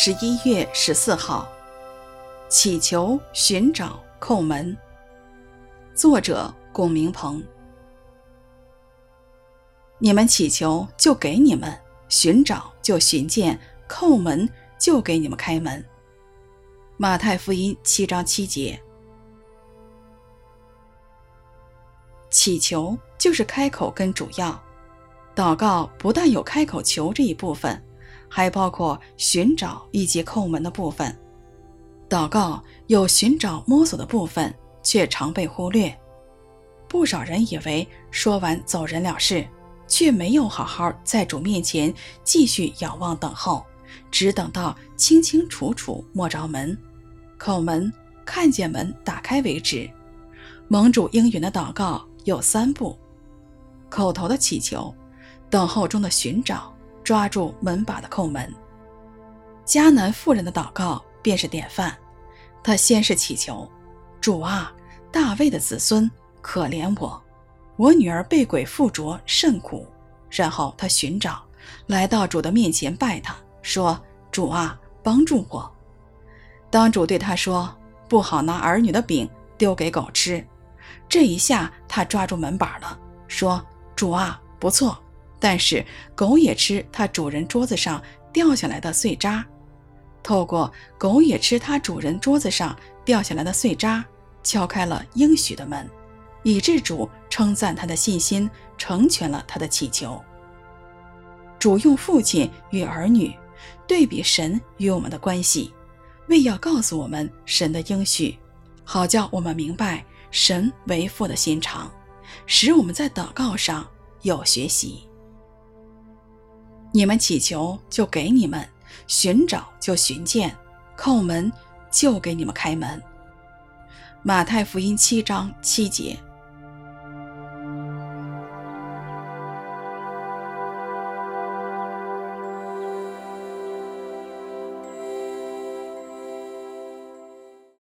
十一月十四号，祈求、寻找、叩门。作者：龚明鹏。你们祈求，就给你们；寻找，就寻见；叩门，就给你们开门。马太福音七章七节。祈求就是开口跟主要，祷告不但有开口求这一部分，还包括寻找以及叩门的部分。祷告有寻找摸索的部分，却常被忽略。不少人以为说完走人了事。却没有好好在主面前继续仰望等候，只等到清清楚楚摸着门、叩门、看见门打开为止。蒙主应允的祷告有三步：口头的祈求、等候中的寻找、抓住门把的叩门。迦南妇人的祷告便是典范。她先是祈求：“主啊，大卫的子孙，可怜我。”我女儿被鬼附着，甚苦。然后她寻找，来到主的面前拜他，说：“主啊，帮助我。”当主对他说：“不好拿儿女的饼丢给狗吃。”这一下他抓住门把了，说：“主啊，不错，但是狗也吃它主人桌子上掉下来的碎渣。”透过狗也吃它主人桌子上掉下来的碎渣，敲开了应许的门。以致主称赞他的信心，成全了他的祈求。主用父亲与儿女对比神与我们的关系，为要告诉我们神的应许，好叫我们明白神为父的心肠，使我们在祷告上有学习。你们祈求，就给你们；寻找，就寻见；叩门，就给你们开门。马太福音七章七节。